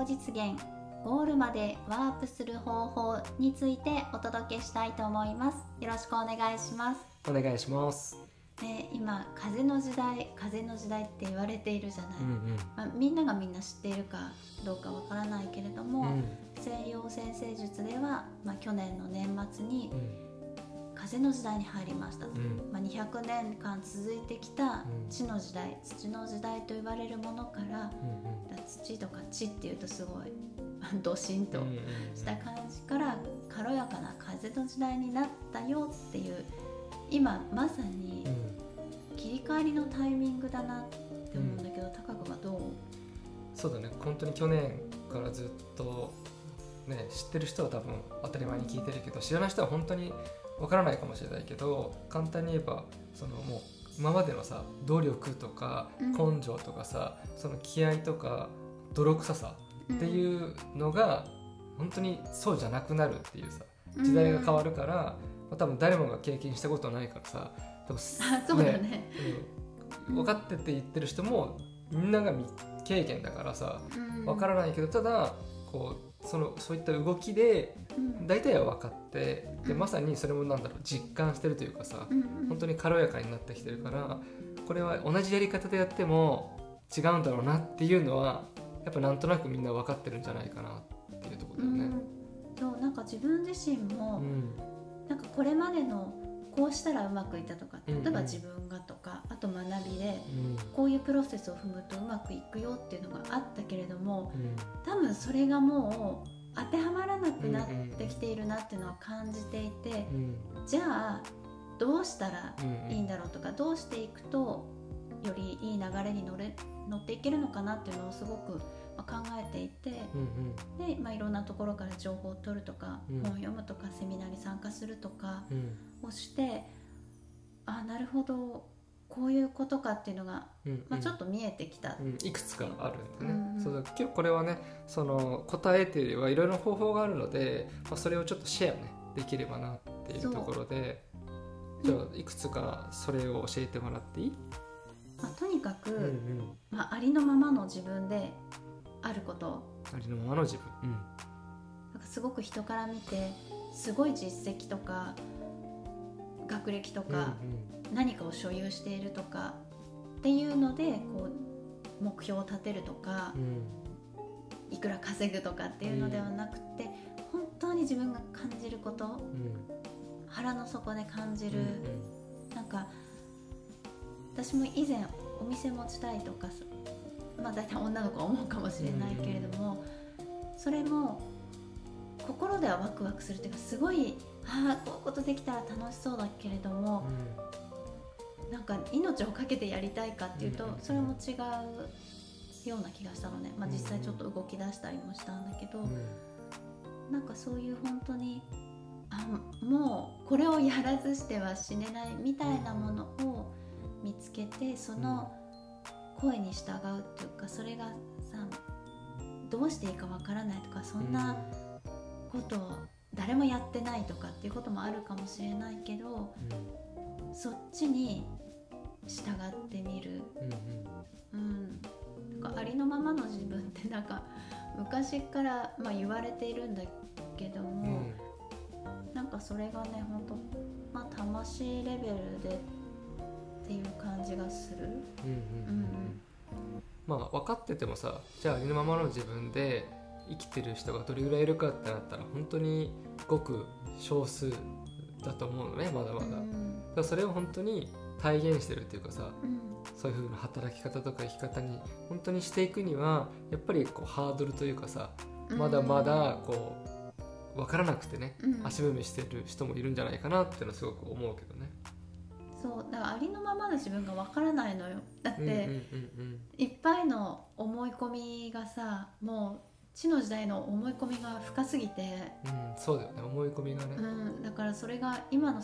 高実現ゴールまでワープする方法についてお届けしたいと思います。よろしくお願いします。お願いします。で今風の時代風の時代って言われているじゃない、うんうん。まあ、みんながみんな知っているかどうかわからないけれども、うん。西洋占星術では、まあ、去年の年末にうん風の時代に入りました。と、うん。まあ、200年間続いてきたうん。地の時代土の時代と言われるものからうん土とか地っていうとすごいドシンとうんうんした感じから軽やかな風の時代になったよっていう今まさにうん。切り替えりのタイミングだなって思うんだけど、高くはどう？そうだね。本当に去年からずっとね知ってる人は多分当たり前に聞いてるけど知らない人は本当にわからないかもしれないけど簡単に言えばそのもう今までのさ努力とかうん。根性とかさ、その気合とか泥臭さってういうのが本当にそうじゃなくなるっていうさ時代が変わるから、まあ、多分誰もが経験したことないからさでもあそうだね。うん。分かってって言ってる人もみんなが未経験だからさうん。分からないけどただこうそのそういった動きでうん。大体は分かってでうん。まさにそれもなんだろう実感してるというかさうんうん。本当に軽やかになってきてるからこれは同じやり方でやっても違うんだろうなっていうのはやっぱなんとなくみんな分かってるんじゃないかなっていうところだよね。うん。そうなんか自分自身も、うん。なんかこれまでのこうしたらうまくいったとか例えば自分がとと学びでうん。こういうプロセスを踏むとうまくいくよっていうのがあったけれどもうん。多分それがもう当てはまらなくなってきているなっていうのは感じていて、うん。じゃあどうしたらうんいいんだろうとかどうしていくとよりいい流れに乗れ乗っていけるのかなっていうのをすごくまあ考えていてうんで、まあ、いろんなところから情報を取るとか、うん。本読むとかセミナーに参加するとかうん。うんをしてあなるほどこういうことかっていうのが、うんまあ、ちょっと見えてきた。うん、いくつかあるんでね、うんうん。そうだ結構これはねその答えというよりはいろいろな方法があるので、まあ、それをちょっとシェアねできればなっていうところで。じゃあいくつかそれを教えてもらっていい、まあ、とにかく、うんうん、まあ、ありのままの自分であること。ありのままの自分、うん。なんかすごく人から見てすごい実績とか学歴とか、何かを所有しているとかっていうのでこう目標を立てるとかうん。うんいくら稼ぐとかっていうのではなくて、本当に自分が感じることうん。腹の底で感じうんる、なんか私も以前お店持ちたいとかまあ大体女の子は思うかもしれないけれども、それも心ではワクワクするっていうかすごいああこういうことできたら楽しそうだけれども、なんか命を懸けてやりたいかっていうと、うんそれも違うような気がしたのね、まあ、実際ちょっと動き出したりもしたんだけど、なんかそういう本当にあもうこれをやらずしては死ねないみたいなものを見つけてその声に従うっていうかそれがさどうしていいかわからないとかそんなことを誰もやってないとかっていうこともあるかもしれないけどそっちに従ってみる。うんうんうん、なんかありのままの自分ってなんか 昔から、まあ、言われているんだけどうんも、なんかそれがね本当まあ魂レベルでっていう感じがする。うんうんううんんまあ分かっててもさじゃあありのままの自分で生きてる人がどれぐらいいるかってなったら本当にごく少数だと思うのねまだまだ。うんらそれを本当に体現してるっていうかさうん。そういう風な働き方とか生き方に本当にしていくにはやっぱりこうハードルというかさまだまだこう分からなくてねうん。足踏みしてる人もいるんじゃないかなっていうのはすごく思うけどね。そうだからありのままの自分がわからないのよ。だって、うんうんうんいっぱいの思い込みがさもう地の時代の思い込みが深すぎて。うんうん、そうだよね思い込みがね。うん、だからそれが今の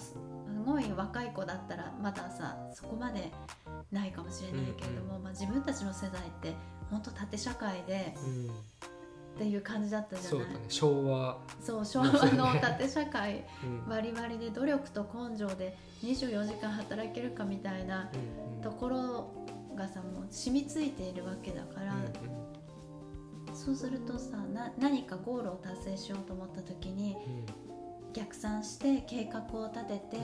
ごい若い子だったらまださそこまでないかもしれないけれども、まあ、自分たちの世代って本当縦社会でうんっていう感じだったじゃない？そうだね。昭和、そう昭和の縦社会。うん。バリバリで努力と根性で24時間働けるかみたいなうんうん。ところがさもう染みついているわけだから、うんそそうするとさな何かゴールを達成しようと思った時に逆算して計画を立てて、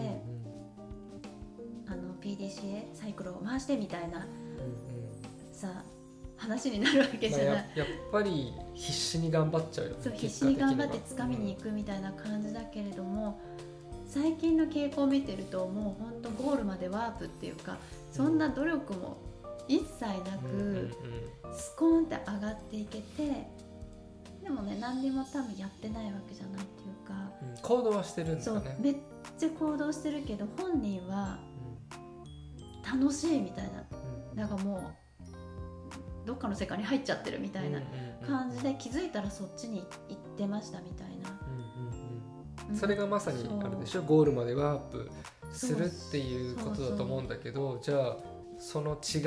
あの PDCA サイクルを回してみたいなさ話になるわけじゃない、まあ、ややっぱり必死に頑張っちゃうよねそう必死に頑張って掴みに行くみたいな感じだけれども、最近の傾向を見てるともうほんとゴールまでワープっていうかそんな努力も一切なく、スコーンって上がっていけてでもね何にも多分やってないわけじゃないっていうか、うん、行動はしてるんだね。めっちゃ行動してるけど本人は楽しいみたいな、うん、なんかもうどっかの世界に入っちゃってるみたいな感じで気づいたらそっちに行ってましたみたいな、うん、それがまさにあれでしょ？ゴールまでワープするっていうことだと思うんだけどじゃあその違い？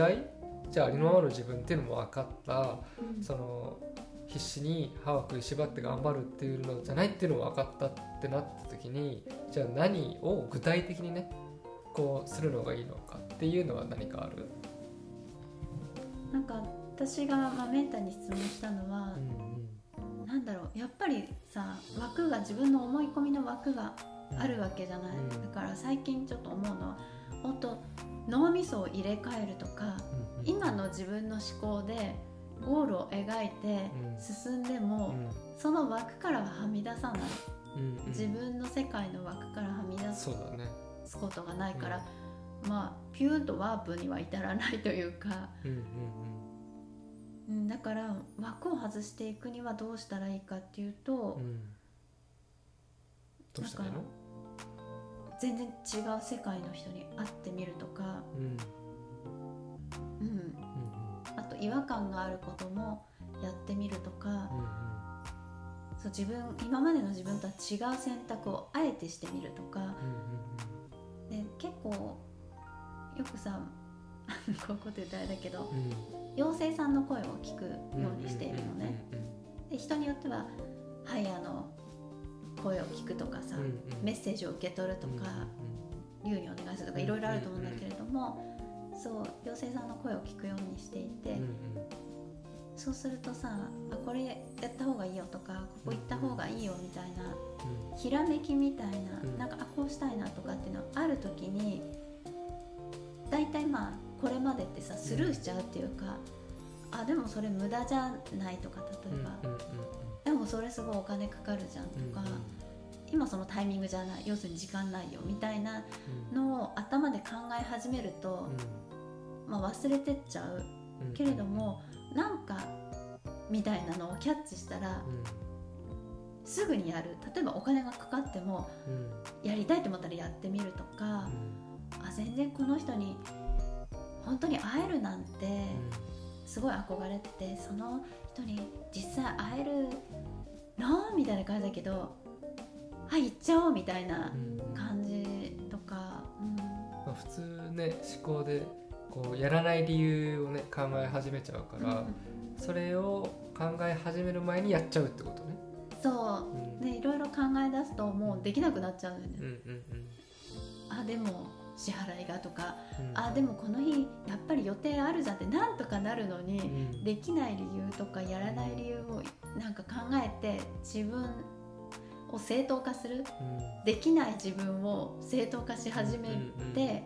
じゃあありのままの自分っていうのも分かった、うん、その必死に歯を食いしばって頑張るっていうのじゃないっていうのも分かったってなった時にじゃあ何を具体的にねこうするのがいいのかっていうのは何かある？なんか私が、まあ、メンターに質問したのは、うんうん、なんだろうやっぱりさ枠が自分の思い込みの枠があるわけじゃない、うん、だから最近ちょっと思うのは本当脳みそを入れ替えるとか、うんうん、今の自分の思考でゴールを描いて進んでも、うん、その枠からははみ出さない、うんうん、自分の世界の枠からはみ出すことがないから、まあピューンとワープには至らないというか、うんうんうん、だから枠を外していくにはどうしたらいいかっていうと、うん、どうしたらいいの？全然違う世界の人に会ってみるとか、うん、うん、あと違和感があることもやってみるとか、うんうん、そう自分今までの自分とは違う選択をあえてしてみるとか、うんうんうん、で結構よくさ こういうこと言ったらあれだけど、うん、妖精さんの声を聞くようにしているのね。で人によっては「はいあの声を聞く」とかさ、うんうん、メッセージを受け取るとか「竜、うん、にお願いする」とかいろいろあると思うんだけれども、そう妖精さんの声を聞くようにしていて、うんうん、そうするとさあこれやった方がいいよとかここ行った方がいいよみたいな、ひらめきみたいな、うん、なんかあこうしたいなとかっていうのある時に大体まあこれまでってさスルーしちゃうっていうか、うん、あでもそれ無駄じゃないとか例えば、うんうんうん、でもそれすごいお金かかるじゃんとか、うんうん、今そのタイミングじゃない要するに時間ないよみたいなのを頭で考え始めると、うん、まあ、忘れてっちゃう、うん、けれどもなんかみたいなのをキャッチしたら、すぐにやる。例えばお金がかかっても、やりたいと思ったらやってみるとか。あ全然この人に本当に会えるなんてすごい憧れててその人に実際会えるの？みたいな感じだけどはい行っちゃおうみたいな感じとか、うん、まあ、普通ね思考でこうやらない理由をね考え始めちゃうから、うん、それを考え始める前にやっちゃうってことね。そう、うん、ねいろいろ考え出すともうできなくなっちゃうんだよね、うんうんうん、あでも支払いがとか、うん、あでもこの日やっぱり予定あるじゃんってなんとかなるのに、うん、できない理由とかやらない理由をなんか考えて自分を正当化する、うん、できない自分を正当化し始めて、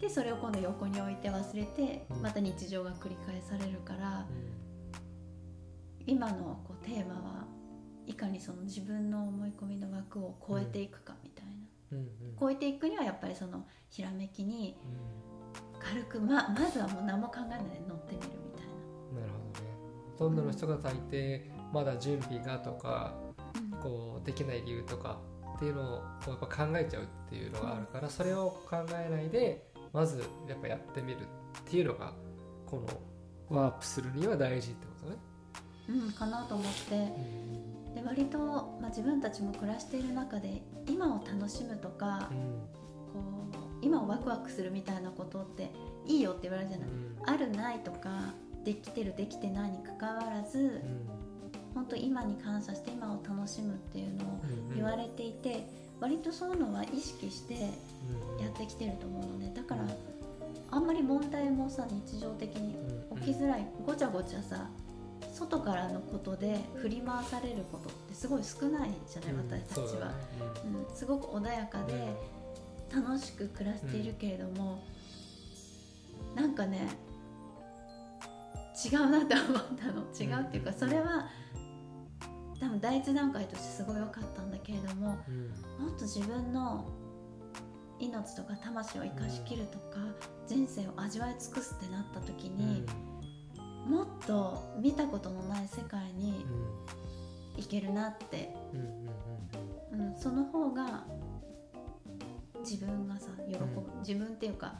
でそれを今度横に置いて忘れてまた日常が繰り返されるから、今のこうテーマはいかにその自分の思い込みの枠を超えていくかみたいな。超えていくにはやっぱりそのひらめきに軽くままずはもう何も考えないで乗ってみるみたいな。なるほどね。ほとんどの人が大抵まだ準備がとか、うん、こうできない理由とかっていうのをこうやっぱ考えちゃうっていうのがあるから、それを考えないでまずやっぱやってみるっていうのがこのワープするには大事ってことね。うんかなと思って。うん。で割と、まあ、自分たちも暮らしている中で今を楽しむとか、うん、こう今をワクワクするみたいなことっていいよって言われるじゃない、うん、あるないとかできてるできてないにかかわらず、うん、本当今に感謝して今を楽しむっていうのを言われていて、うんうん、割とそういうのは意識してやってきてると思うのでだからあんまり問題もさ日常的に起きづらいごちゃごちゃさ外からのことで振り回されることってすごい少ないじゃない、私たちは、そうだね。うん、すごく穏やかうん。で楽しく暮らしているけれども、なんかね違うなって思ったの。違うっていうかうん。それは多分第一段階としてすごい良かったんだけれどもうん。もっと自分の命とか魂を生かしきるとか、人生を味わい尽くすってなった時に、もっと見たことのない世界に行けるなって、うんうんその方が自分がさ喜ぶ、うん。自分っていうか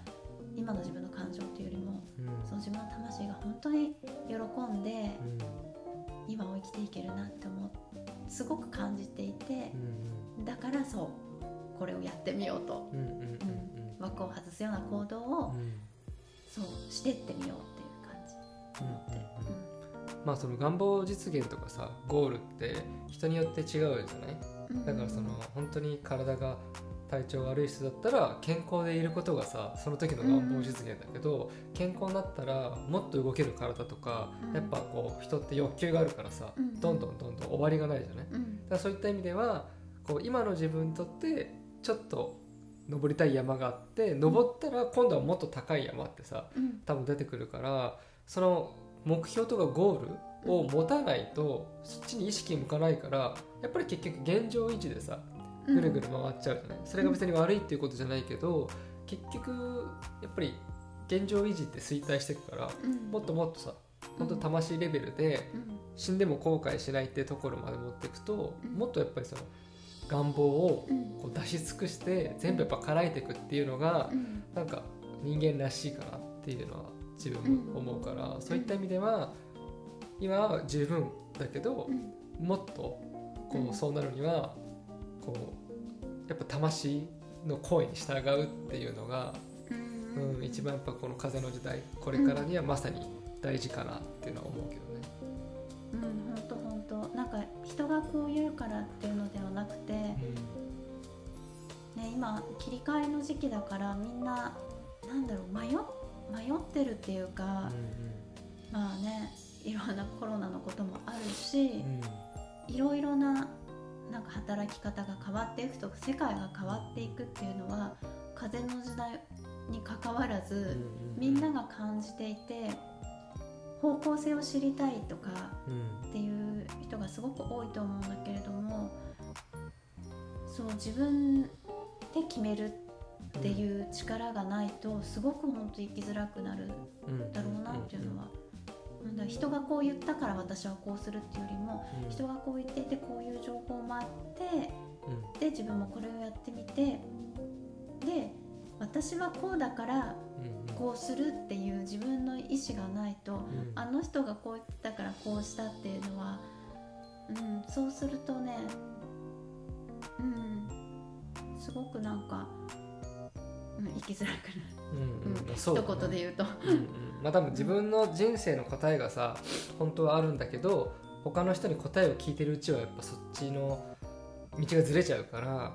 今の自分の感情っていうよりもうん。その自分の魂が本当に喜んですごく感じていてうんだからそうこれをやってみようと。うんうんうんうん。枠を外すような行動をうん。そうしてってみようっていう感じ。まあその願望実現とかさゴールって人によって違うじゃない？うん。だからその本当に体が体調悪い人だったら健康でいることがさその時の願望実現だけど、健康になったらもっと動ける体とか、うん。やっぱこう人って欲求があるからさ、うん。どんどんどんどん終わりがないじゃない？だうん。からそういった意味ではこう今の自分にとってちょっと登りたい山があって登ったら今度はもっと高い山ってさうん。多分出てくるからその目標とかゴールを持たないとそっちに意識向かないからやっぱり結局現状維持でさうんぐるぐる回っちゃうじゃない、それが別に悪いっていうことじゃないけど結局やっぱり現状維持って衰退していくからうん。もっともっとさ本当魂レベルでうん。死んでも後悔しないっていうところまで持っていくとうん。もっとやっぱりその願望をうん。こう出し尽くして全部やっぱ叶えていくっていうのがうん。なんか人間らしいかなっていうのは自分も思うから、そういった意味では今は十分だけどう、ん。もっとこうん。うそうなるにはこうやっぱ魂の声に従うっていうのが、うん。うん、一番やっぱこの風の時代これからにはまさに大事かなっていうのは思うけどね。うん本当本当。なんか人がこう言うからっていうのではなくて、ね、今切り替えの時期だからみんななんだろう迷っ迷ってるっていうか、まあねいろんなコロナのこともあるし、うん。いろいろな働き方が変わっていくとか世界が変わっていくっていうのは風の時代にかかわらず、みんなが感じていて方向性を知りたいとかうん。っていう人がすごく多いと思うんだけれどもそう自分で決めるっていう力がないとすごく本当生きづらくなるうんだろうなっていうのは、なんだ人がこう言ったから私はこうするっていうよりもうん。人がこう言っていてこういう情報もあってうん。で自分もこれをやってみてで私はこうだからうんこうするっていう自分の意思がないとうん。あの人がこう言ったからこうしたっていうのは、うん、そうするとね、うん、すごくなんか、うん、生きづらくなる、うん。うん。うんそうだね。一言で言うと。うんうん。まあ多分自分の人生の答えがさ本当はあるんだけど他の人に答えを聞いてるうちはやっぱそっちの道がずれちゃうから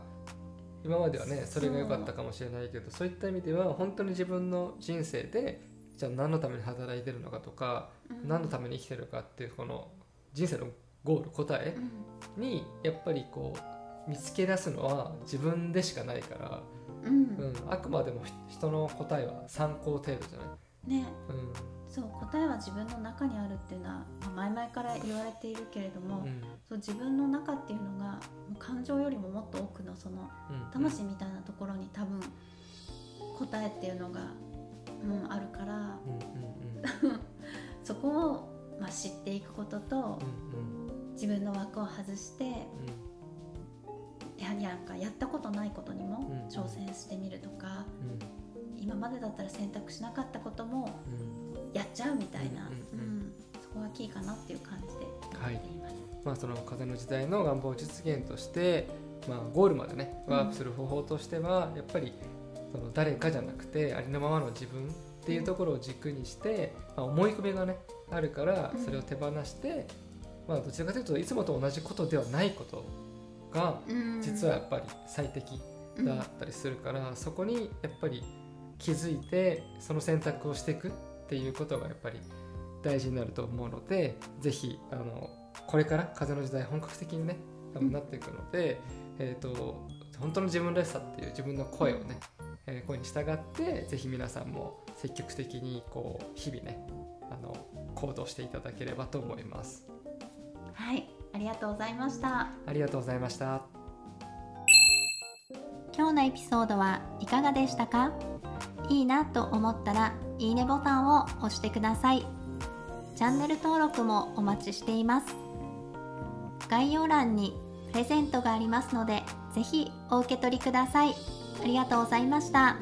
今まではねそれが良かったかもしれないけどそういった意味では本当に自分の人生でじゃあ何のために働いてるのかとかうん。何のために生きてるかっていうこの人生のゴール答えうん。にやっぱりこう見つけ出すのは自分でしかないから、うん。うん、あくまでも人の答えは参考程度じゃない、ね。うん。そう答えは自分の中にあるっていうのは、まあ前々から言われているけれども、うん。そう自分の中っていうのが感情よりももっと多くのそのうん。魂みたいなところに多分答えっていうのが、うん、あるからうんうんうん。そこを、まあ、知っていくこととうん。自分の枠を外してうんやんかやったことないことにもうん。挑戦してみるとか、うん。今までだったら選択しなかったこともうん。やっちゃうみたいな、うんうんうん。そこがキーかなっていう感じで。はい。やっています。まあその風の時代の願望実現として、まあ、ゴールまでねワープする方法としては、やっぱりその誰かじゃなくてありのままの自分っていうところを軸にして、まあ、思い込みがねあるからうん。それを手放して、まあ、どちらかというといつもと同じことではないことが実はやっぱり最適だったりするから、そこにやっぱり気づいてその選択をしていくっていうことがやっぱり大事になると思うのでぜひあのこれから風の時代本格的にね多分なっていくので、えーと、本当の自分らしさっていう自分の声をね、えー、声に従ってぜひ皆さんも積極的にこう日々ねあの行動していただければと思います。はいありがとうございました。ありがとうございました。今日のエピソードはいかがでしたか？いいなと思ったらいいねボタンを押してください。チャンネル登録もお待ちしています。概要欄にプレゼントがありますのでぜひお受け取りください。ありがとうございました。